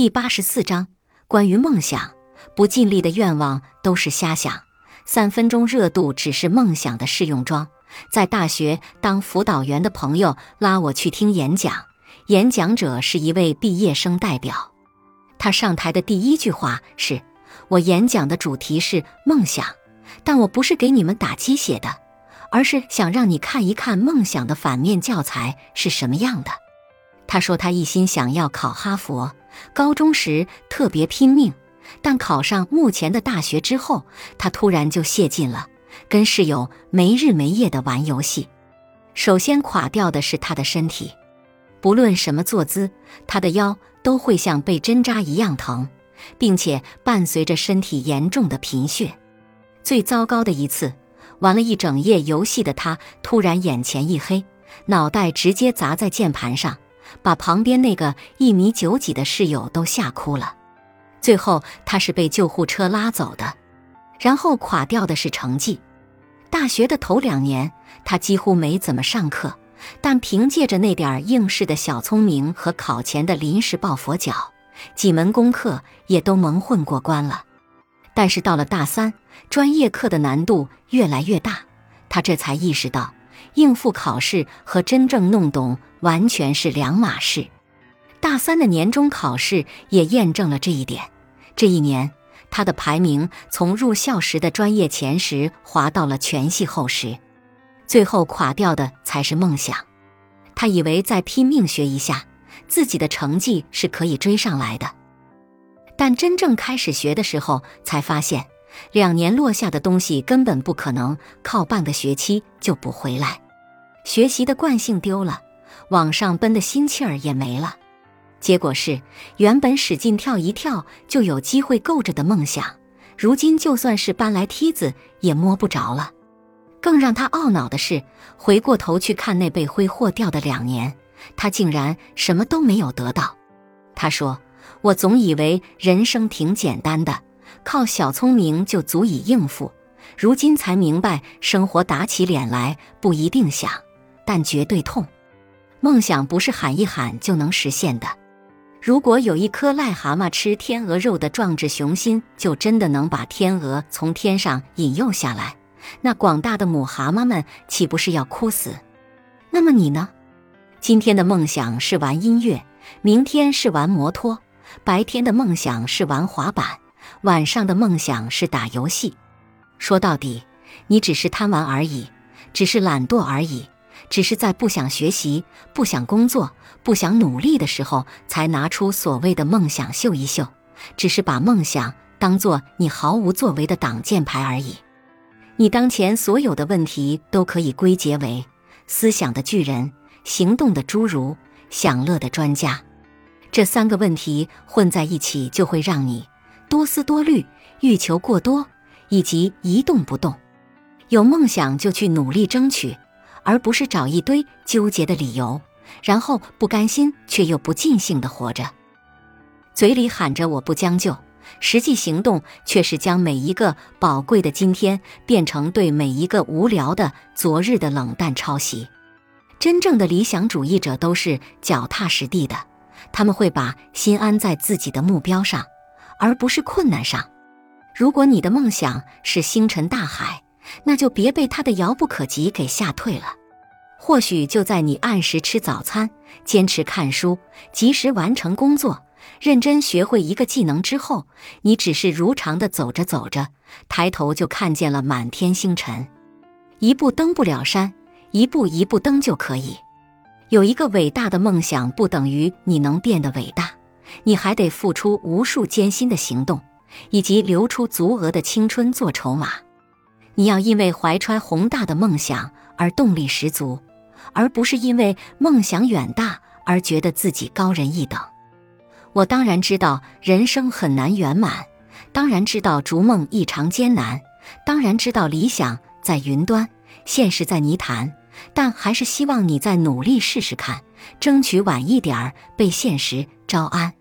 第八十四章关于梦想，不尽力的愿望都是瞎想。三分钟热度只是梦想的试用装。在大学当辅导员的朋友拉我去听演讲，演讲者是一位毕业生代表。他上台的第一句话是：“我演讲的主题是梦想，但我不是给你们打鸡血的，而是想让你看一看梦想的反面教材是什么样的。”他说他一心想要考哈佛。高中时特别拼命，但考上目前的大学之后，他突然就泄劲了，跟室友没日没夜的玩游戏。首先垮掉的是他的身体，不论什么坐姿，他的腰都会像被针扎一样疼，并且伴随着身体严重的贫血。最糟糕的一次，玩了一整夜游戏的他突然眼前一黑，脑袋直接砸在键盘上。把旁边那个一米九几的室友都吓哭了，最后他是被救护车拉走的。然后垮掉的是成绩。大学的头两年，他几乎没怎么上课，但凭借着那点儿应试的小聪明和考前的临时抱佛脚，几门功课也都蒙混过关了。但是到了大三，专业课的难度越来越大，他这才意识到。应付考试和真正弄懂完全是两码事。大三的年终考试也验证了这一点。这一年，他的排名从入校时的专业前十滑到了全系后十。最后垮掉的才是梦想。他以为再拼命学一下，自己的成绩是可以追上来的。但真正开始学的时候，才发现。两年落下的东西根本不可能靠半个学期就补回来，学习的惯性丢了，往上奔的心气儿也没了。结果是，原本使劲跳一跳就有机会够着的梦想，如今就算是搬来梯子也摸不着了。更让他懊恼的是，回过头去看那被挥霍掉的两年，他竟然什么都没有得到。他说：“我总以为人生挺简单的。”靠小聪明就足以应付，如今才明白，生活打起脸来不一定响，但绝对痛。梦想不是喊一喊就能实现的。如果有一颗癞蛤蟆吃天鹅肉的壮志雄心，就真的能把天鹅从天上引诱下来，那广大的母蛤蟆们岂不是要哭死？那么你呢？今天的梦想是玩音乐，明天是玩摩托，白天的梦想是玩滑板。晚上的梦想是打游戏，说到底，你只是贪玩而已，只是懒惰而已，只是在不想学习、不想工作、不想努力的时候，才拿出所谓的梦想秀一秀，只是把梦想当做你毫无作为的挡箭牌而已。你当前所有的问题都可以归结为思想的巨人、行动的侏儒、享乐的专家，这三个问题混在一起，就会让你。多思多虑、欲求过多，以及一动不动。有梦想就去努力争取，而不是找一堆纠结的理由，然后不甘心却又不尽兴的活着。嘴里喊着我不将就，实际行动却是将每一个宝贵的今天变成对每一个无聊的昨日的冷淡抄袭。真正的理想主义者都是脚踏实地的，他们会把心安在自己的目标上。而不是困难上。如果你的梦想是星辰大海，那就别被他的遥不可及给吓退了。或许就在你按时吃早餐、坚持看书、及时完成工作、认真学会一个技能之后，你只是如常的走着走着，抬头就看见了满天星辰。一步登不了山，一步一步登就可以。有一个伟大的梦想，不等于你能变得伟大。你还得付出无数艰辛的行动，以及留出足额的青春做筹码。你要因为怀揣宏大的梦想而动力十足，而不是因为梦想远大而觉得自己高人一等。我当然知道人生很难圆满，当然知道逐梦异常艰难，当然知道理想在云端，现实在泥潭。但还是希望你再努力试试看，争取晚一点儿被现实招安。